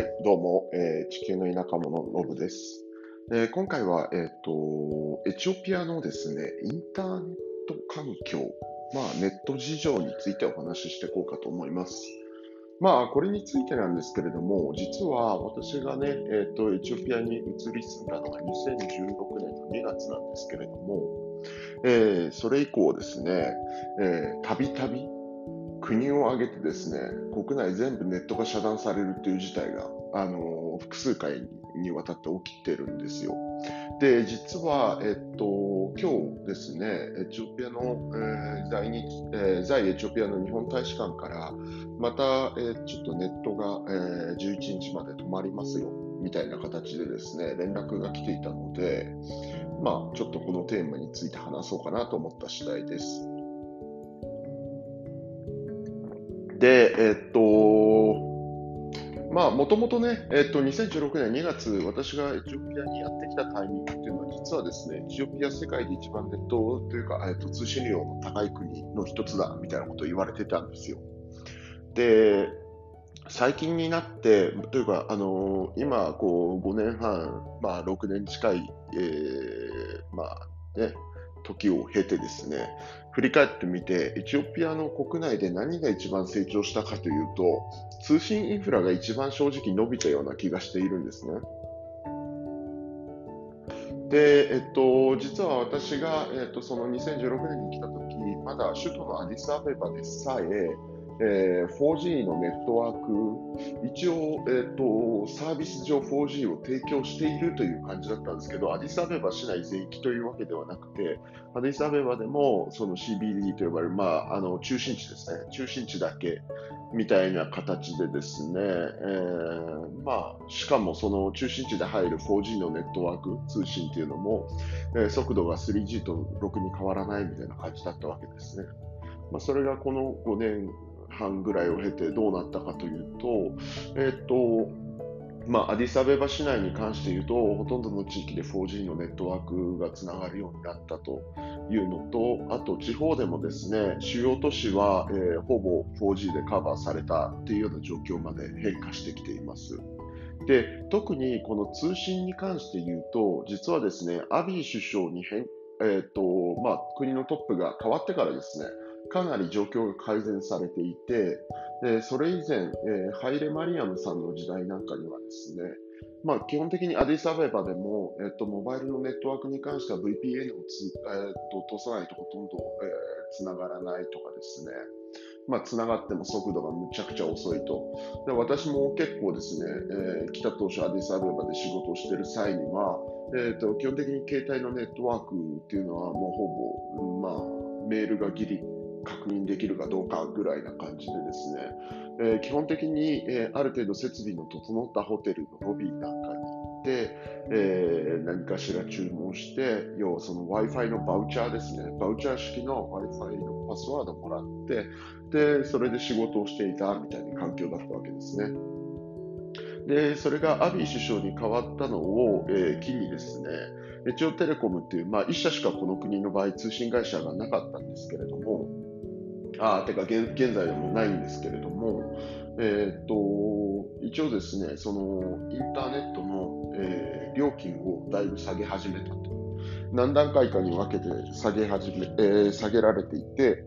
い、どうも、えー地球の田舎者のブです。え今回は、えっ、と、エチオピアのですね、インターネット環境、まあ、ネット事情についてお話ししていこうかと思います。まあ、これについてなんですけれども、実は私がね、えっ、と、エチオピアに移り住んだのが2016年の2月なんですけれども、えそれ以降ですね、たびたび国を挙げてですね、国内全部ネットが遮断されるという事態が、あの複数回にわたって起きてるんですよ。で、実は、えっと、今日ですね、エチオピアの、えー在日、えー在エチオピアの日本大使館から、また、えーちょっとネットが、えー11日まで止まりますよ、みたいな形でですね、連絡が来ていたので、まあ、ちょっとこのテーマについて話そうかなと思った次第です。で、えっと、まあ、もともとね、えっと、2016年2月、私がエチオピアにやってきたタイミングっていうのは、実はですね、エチオピア世界で一番ネットというか、えっと、通信量の高い国の一つだ、みたいなことを言われてたんですよ。で、最近になって、というか、あの今、こう、5年半、まあ、6年近い、えーまあ、ね、時を経てですね、振り返ってみて、エチオピアの国内で何が一番成長したかというと、通信インフラが一番正直伸びたような気がしているんですね。で、えっと、実は私が、えっと、その2016年に来た時、まだ首都のアディスアベバでさえ、えー 4G のネットワーク、一応、えっと、サービス上 4G を提供しているという感じだったんですけど、アディスアベバ市内全域というわけではなくて、アディスアベバでもその CBD と呼ばれる、まあ、あの中心地ですね、中心地だけみたいな形でですね、えーまあ、しかもその中心地で入る 4G のネットワーク通信っていうのも、えー速度が 3G とろくに変わらないみたいな感じだったわけですね。まあ、それがこの5年半ぐらいを経てどうなったかというと、えっ、と、まあ、アディサベバ市内に関して言うと、ほとんどの地域で 4G のネットワークがつながるようになったというのと、あと地方でもですね、主要都市は、えーほぼ 4G でカバーされたっていうような状況まで変化してきています。で、特にこの通信に関して言うと、実はですね、アビー首相に変、えーとまあ、国のトップが変わってからですね、かなり状況が改善されていて、でそれ以前、えーハイレ・マリアムさんの時代なんかにはですね、まあ、基本的にアディスアベバでも、えっと、モバイルのネットワークに関しては VPN をつ、えっと、通さないとほとんど、えー、つながらないとかですね、まあ、つながっても速度がむちゃくちゃ遅いと。で私も結構ですね、えー来た当初アディスアベバで仕事をしている際には、えっと基本的に携帯のネットワークっていうのはもうほぼ、まあ、メールがギリ確認できるかどうかぐらいな感じでですね、えー基本的に、えーある程度設備の整ったホテルのロビーなんかに行って、えー何かしら注文して、要はその Wi-Fi のバウチャーですね、バウチャー式の Wi-Fi のパスワードもらって、で、それで仕事をしていたみたいな環境だったわけですね。で、それがアビー首相に変わったのを、えー機にですね、エチオテレコムっていう、まあ、一社しかこの国の場合通信会社がなかったんですけれども、あーてか現現在はもないんですけれども、えーっと、一応ですね、そのインターネットの、えー料金をだいぶ下げ始めたと。何段階かに分けて下げ始め、えー下げられていて、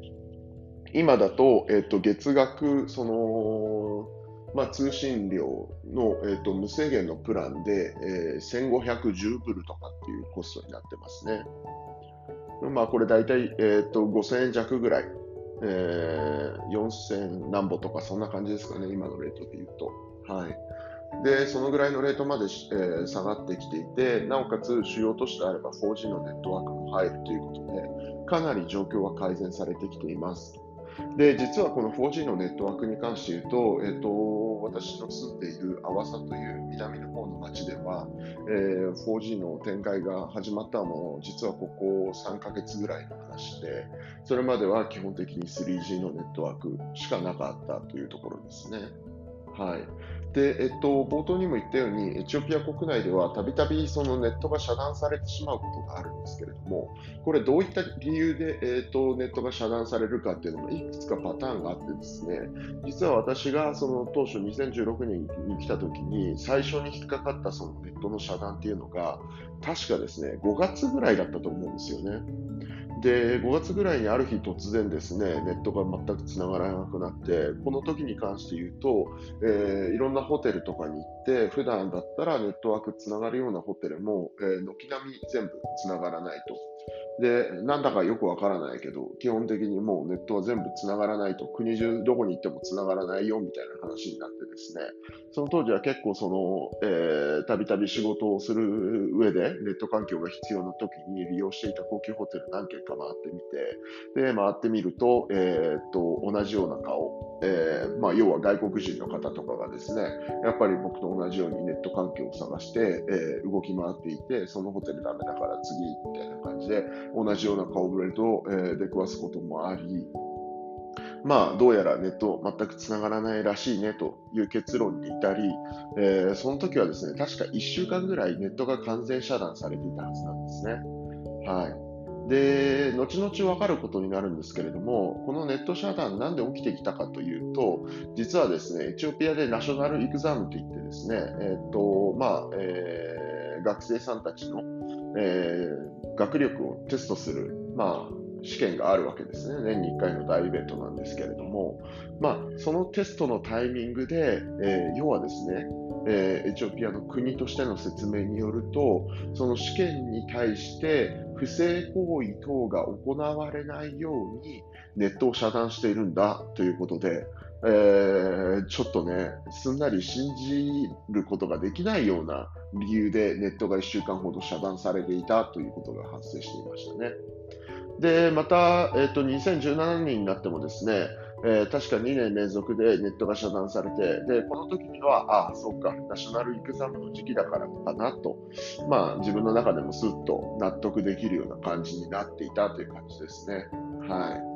今だと、えーっと、月額、その、まあ、通信料の、えーと、無制限のプランで、えー1510ブルとかっていうコストになってますね。まあ、これ大体、えーと、5000円弱ぐらい。えー、4000何歩とかそんな感じですかね、今のレートで言うと。はい。で、そのぐらいのレートまで、えー下がってきていて、なおかつ主要都市であれば 4G のネットワークも入るということで、かなり状況は改善されてきています。で、実はこの 4G のネットワークに関して言うと、えっ、と、私の住んでいるアワサという南の方の町では、えー 4G の展開が始まったのも、実はここ3ヶ月ぐらいの話で、それまでは基本的に 3G のネットワークしかなかったというところですね。はいで、えっと、冒頭にも言ったように、エチオピア国内ではたびたびそのネットが遮断されてしまうことがあるんですけれども、これどういった理由で、えっと、ネットが遮断されるかっていうのもいくつかパターンがあってですね、実は私がその当初2016年に来た時に最初に引っかかったそのネットの遮断っていうのが、確かですね、5月ぐらいだったと思うんですよね。で、5月ぐらいにある日突然ですね、ネットが全くつながらなくなって、この時に関して言うと、えー、いろんなホテルとかに行って、普段だったらネットワークつながるようなホテルも、えー、軒並み全部つながらないと。で、なんだかよくわからないけど、基本的にもうネットは全部繋がらないと、国中どこに行っても繋がらないよみたいな話になってですね、その当時は結構その、えー、たびたび仕事をする上でネット環境が必要な時に利用していた高級ホテル何軒か回ってみて、で、回ってみると、えー、っと、同じような顔、えー、まあ、要は外国人の方とかがですね、やっぱり僕と同じようにネット環境を探して、えー、動き回っていて、そのホテルダメだから次みたいな感じで、同じような顔ぶれと、えー、出くわすこともあり、まあ、どうやらネット全く繋がらないらしいねという結論に至り、えー、その時はですね、確か1週間ぐらいネットが完全遮断されていたはずなんですね。はい。で、後々わかることになるんですけれども、このネット遮断なんで起きてきたかというと、実はですね、エチオピアでナショナルイグザムといってですね、えっ、と、まあ、えー、学生さんたちの、えー、学力をテストする、まあ、試験があるわけですね。年に1回の大イベントなんですけれども、まあ、そのテストのタイミングで、えー、要はですね、えー、エチオピアの国としての説明によると、その試験に対して不正行為等が行われないようにネットを遮断しているんだということで、えー、ちょっとね、すんなり信じることができないような理由でネットが1週間ほど遮断されていたということが発生していましたね。で、また、え、ー、と、2017年になってもですね、えー、確か2年連続でネットが遮断されて、で、この時には、ああ、そうか、ナショナルイクザムの時期だからかなと、まあ、自分の中でもスッと納得できるような感じになっていたという感じですね。はい。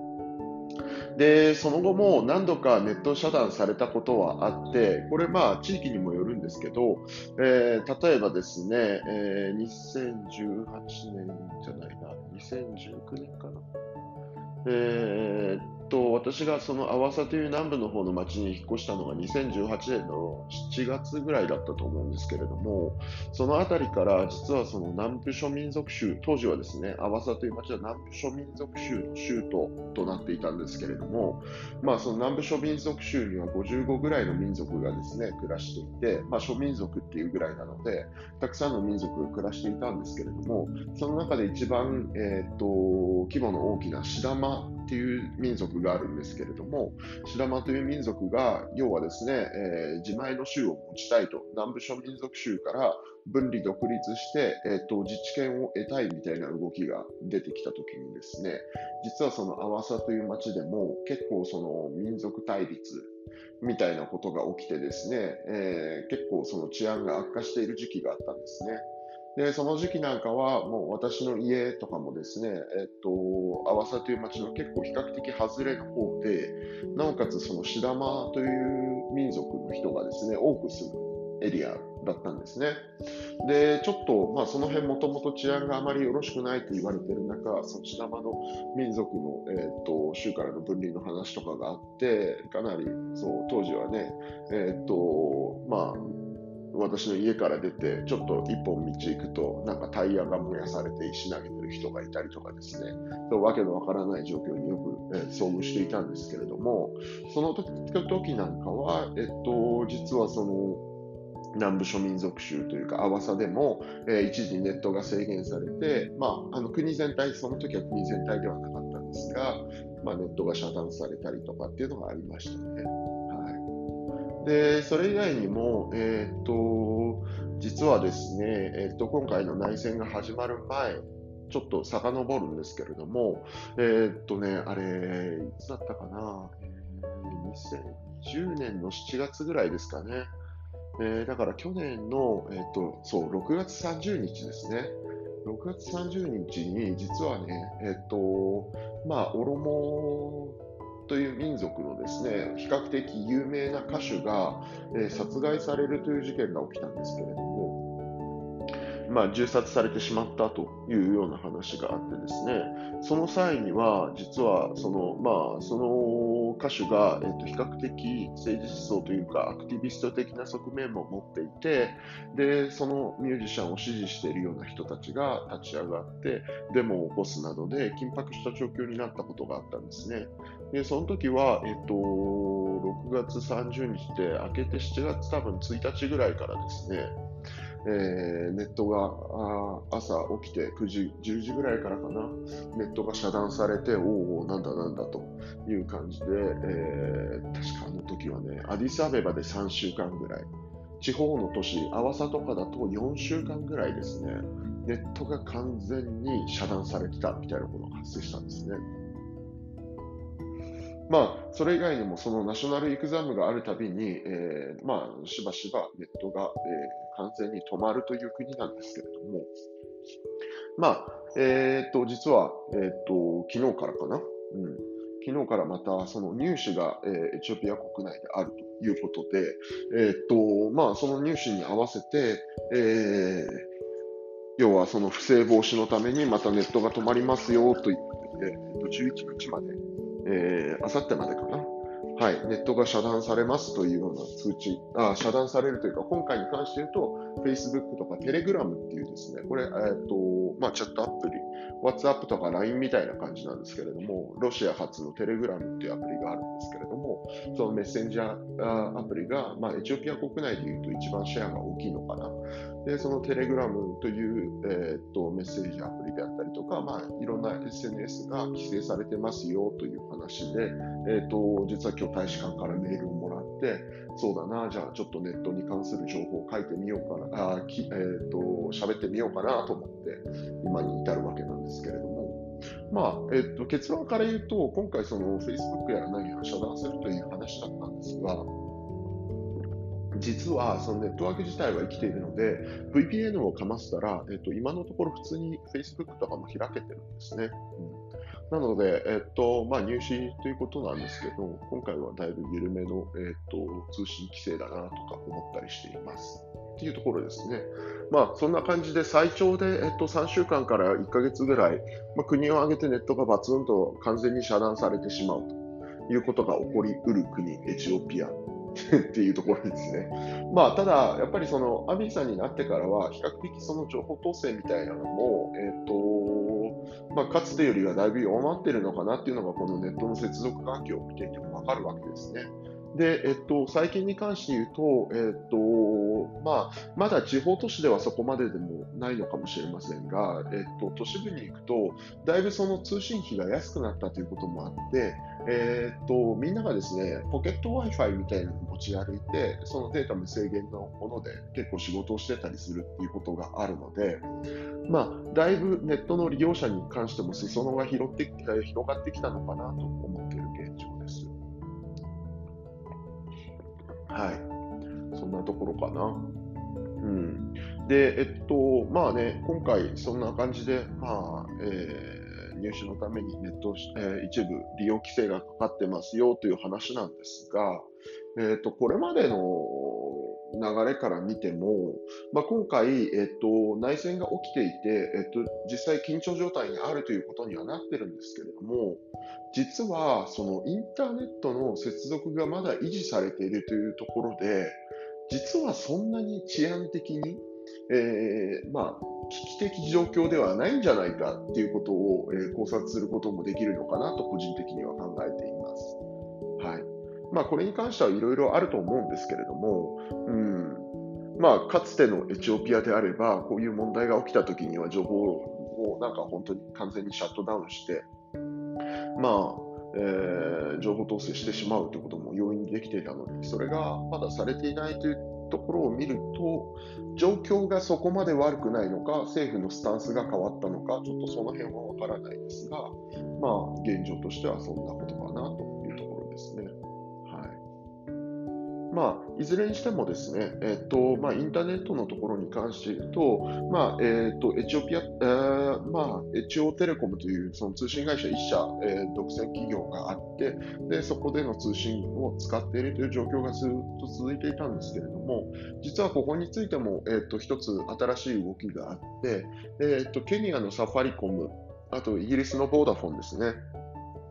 で、その後も何度かネット遮断されたことはあって、これまあ地域にもよるんですけど、えー、例えばですね、えー、2018年じゃないな、2019年かな。えー、と、私がそのアワサという南部の方の町に引っ越したのが2018年の7月ぐらいだったと思うんですけれども、その辺りから実はその南部諸民族州、当時はですね、アワサという町は南部諸民族州の州都となっていたんですけれども、まあその南部諸民族州には55ぐらいの民族がですね、暮らしていて、まあ諸民族っていうぐらいなので、たくさんの民族が暮らしていたんですけれども、その中で一番、え、ー、と、規模の大きなシダマっていう民族があるんですけれども、シダマという民族が、要はですね、えー、自前の州を持ちたいと、南部諸民族州から分離独立して、えーと、自治権を得たいみたいな動きが出てきたときにですね、実はそのアワサという町でも結構その民族対立みたいなことが起きてですね、えー、結構その治安が悪化している時期があったんですね。で、その時期なんかは、もう私の家とかもですね、えっと、阿波佐という町の結構比較的外れの方で、なおかつそのシダマという民族の人がですね、多く住むエリアだったんですね。で、ちょっと、まあ、その辺もともと治安があまりよろしくないと言われてる中、そのシダマの民族の、えーと、州からの分離の話とかがあって、かなりそう当時はね、えーとまあ、私の家から出て、ちょっと一本道行くと、なんかタイヤが燃やされて石投げてる人がいたりとかですね、わけのわからない状況によく、え、遭遇していたんですけれども、その時なんかは、えっと、実はその、南部諸民族州というか、阿波佐でも、えー、一時ネットが制限されて、まあ、あの国全体、その時は国全体ではなかったんですが、まあ、ネットが遮断されたりとかっていうのがありましたね。で、それ以外にも、えっ、と、実はですね、えっ、と、今回の内戦が始まる前、ちょっと遡るんですけれども、えっとね、あれ、いつだったかな、2020年の7月ぐらいですかね。えー、だから去年の、えっと、そう、6月30日ですね。6月30日に、実はね、えっと、まあ、オロモという民族のですね比較的有名な歌手が、えー、殺害されるという事件が起きたんですけれども、まあ、銃殺されてしまったというような話があってですね、その際には、実はその、まあ、その歌手が、えっと、比較的政治思想というか、アクティビスト的な側面も持っていて、で、そのミュージシャンを支持しているような人たちが立ち上がって、デモを起こすなどで緊迫した状況になったことがあったんですね。で、その時は、えっと、6月30日で明けて7月多分1日ぐらいからですね、えー、ネットが朝起きて9時、10時ぐらいからかな、ネットが遮断されて、おお、なんだなんだという感じで、えー、確かあの時はね、アディスアベバで3週間ぐらい、地方の都市、アワサとかだと4週間ぐらいですね、ネットが完全に遮断されてたみたいなことが発生したんですね。まあ、それ以外にもそのナショナルエクザムがあるたびに、えー、まあ、しばしばネットが、えー、完全に止まるという国なんですけれども、まあ、えー、っと、実は、えー、っと、昨日からかな、うん、昨日からまたその入試が、えー、エチオピア国内であるということで、えー、っと、まあ、その入試に合わせて、えー、要はその不正防止のためにまたネットが止まりますよということで、11日までえー、あさってまでかな。はい、ネットが遮断されますというような通知、あ遮断されるというか、今回に関して言うと、Facebook とか Telegram っていうですね、これ、えっ、ー、と、まあ、チャットアプリ、WhatsApp とか LINE みたいな感じなんですけれども、ロシア発の Telegram っていうアプリがあるんですけれども、そのメッセンジャーアプリが、まあ、エチオピア国内でいうと一番シェアが大きいのかな。で、その Telegram という、えー、っとメッセージアプリであったりとか、まあ、いろんな SNS が規制されてますよという話で、えー、っと実は今日大使館からメールをもらって、そうだな、じゃあちょっとネットに関する情報を書いてみようかな、あきえー、っと喋ってみようかなと思って今に至るわけなんですけれども、まあえー、っと結論から言うと、今回その Facebook やら何やら遮断するという話だったんですが、実はそのネットワーク自体は生きているので、VPN をかませたら、えっと、今のところ普通に Facebook とかも開けてるんですね。うんなので、えっとまあ、入試ということなんですけど、今回はだいぶ緩めの、えっと、通信規制だなとか思ったりしています。っていうところですね。まあ、そんな感じで最長で、えっと、3週間から1ヶ月ぐらい、まあ、国を挙げてネットがバツンと完全に遮断されてしまうということが起こりうる国、エチオピア っていうところですね。まあ、ただ、やっぱりそのアビーさんになってからは、比較的その情報統制みたいなのも、えっ、とまあ、かつてよりはだいぶ弱まってるのかなっていうのが、このネットの接続環境を見ていてもわかるわけですね。で、えっと、最近に関して言うと、えっと、まあ、まだ地方都市ではそこまででもないのかもしれませんが、えっと、都市部に行くと、だいぶその通信費が安くなったということもあって、えっと、みんながですね、ポケット Wi-Fi みたいなのを持ち歩いて、そのデータ無制限のもので結構仕事をしてたりするっていうことがあるので、まあ、だいぶネットの利用者に関しても裾野が広って広がってきたのかなと思っている現状です。はい。そんなところかな。うん。で、えっと、まあね、今回そんな感じで、まあ、えー、入手のためにネット、えー、一部利用規制がかかってますよという話なんですが、えっと、これまでの流れから見ても、まあ、今回、えっと、内戦が起きていて、えっと、実際緊張状態にあるということにはなってるんですけれども、実はそのインターネットの接続がまだ維持されているというところで、実はそんなに治安的に、えー、まあ、危機的状況ではないんじゃないかっていうことを、えー、考察することもできるのかなと個人的には考えています。はい。まあ、これに関してはいろいろあると思うんですけれども、うん、まあ、かつてのエチオピアであれば、こういう問題が起きたときには情報をなんか本当に完全にシャットダウンして、まあ、えー、情報統制してしまうということも容易にできていたので、それがまだされていないというところを見ると、状況がそこまで悪くないのか、政府のスタンスが変わったのか、ちょっとその辺はわからないですが、まあ、現状としてはそんなことかなというところですね。まあ、いずれにしてもですね、えっとまあ、インターネットのところに関して言うと、まあえっとエチオピア、えーまあ、エチオテレコムというその通信会社1社、えー、独占企業があって、でそこでの通信を使っているという状況がずっと続いていたんですけれども、実はここについても、えーと、一つ新しい動きがあって、えーと、ケニアのサファリコム、あとイギリスのボーダフォンですね、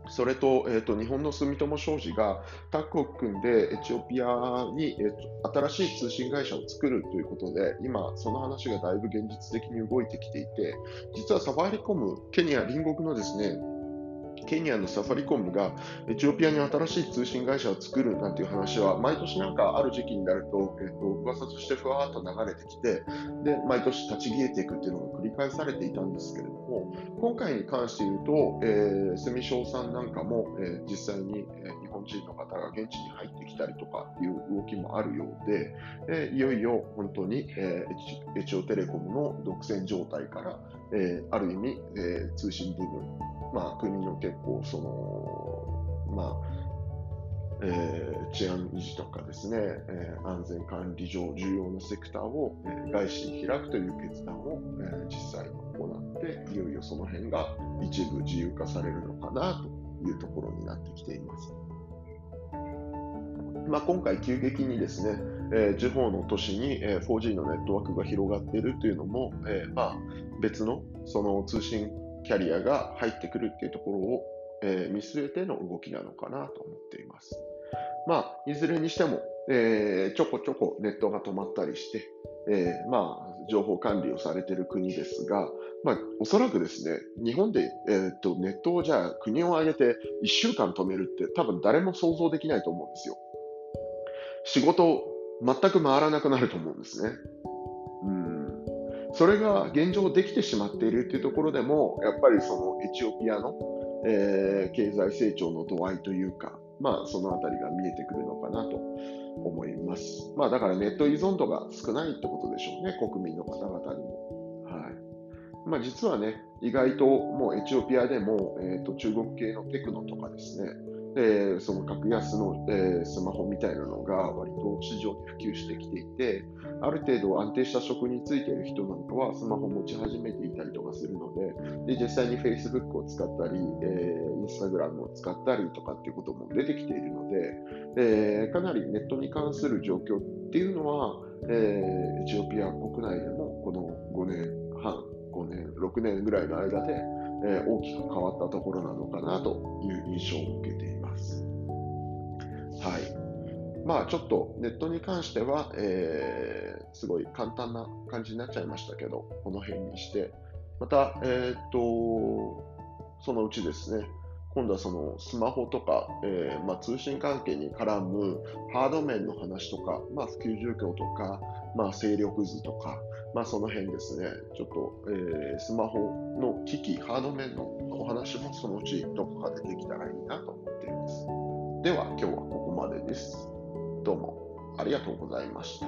それと,、えーと、日本の住友商事がタッグを組んでエチオピアに、えーと、新しい通信会社を作るということで今、その話がだいぶ現実的に動いてきていて実はサファリコム、ケニア隣国のですねケニアのサファリコムがエチオピアに新しい通信会社を作るなんていう話は、毎年なんかある時期になると、えっ、ー、と、噂としてふわーっと流れてきて、で、毎年立ち消えていくっていうのが繰り返されていたんですけれども、今回に関して言うと、えー、セミショウさんなんかも、えー、実際に、え、日本人の方が現地に入ってきたりとかっていう動きもあるようで、え、いよいよ本当に、えー、エチオテレコムの独占状態から、え、ある意味、え、通信部分、まあ、国の結構その、まあえー、治安維持とかですね、えー、安全管理上重要なセクターを、えー、外資に開くという決断を、えー、実際に行っていよいよその辺が一部自由化されるのかなというところになってきています。まあ、今回急激にですね、えー、地方の都市に、えー、4G のネットワークが広がっているというのも、えー、まあ、別のその通信キャリアが入ってくるっていうところを、えー、見据えての動きなのかなと思っています。まあ、いずれにしても、えー、ちょこちょこネットが止まったりして、えー、まあ、情報管理をされている国ですが、まあ、おそらくですね、日本で、えー、っとネットをじゃあ国を挙げて1週間止めるって多分誰も想像できないと思うんですよ。仕事全く回らなくなると思うんですね。それが現状できてしまっているというところでも、やっぱりそのエチオピアの、えー、経済成長の度合いというか、まあ、そのあたりが見えてくるのかなと思います。まあ、だからネット依存度が少ないってことでしょうね、国民の方々にも。はいまあ、実はね、意外ともうエチオピアでも、えーと、中国系のテクノとかですね、えー、その格安の、えー、スマホみたいなのが割と市場に普及してきていて、ある程度安定した職に就いている人なんかはスマホ持ち始めていたりとかするので、で実際に Facebook を使ったり、えー、Instagram を使ったりとかっていうことも出てきているので、えー、かなりネットに関する状況っていうのは、えー、エチオピア国内でもこの5年半、5年、6年ぐらいの間で、え、大きく変わったところなのかなという印象を受けています。はい。まあちょっとネットに関しては、えー、すごい簡単な感じになっちゃいましたけど、この辺にして、また、えっ、と、そのうちですね、今度はそのスマホとか、えー、まあ、通信関係に絡むハード面の話とか、まあ、普及状況とか、まあ、勢力図とか、まあ、その辺ですね、ちょっと、えー、スマホの機器、ハード面のお話もそのうちどこかでできたらいいなと思っています。では今日はここまでです。どうもありがとうございました。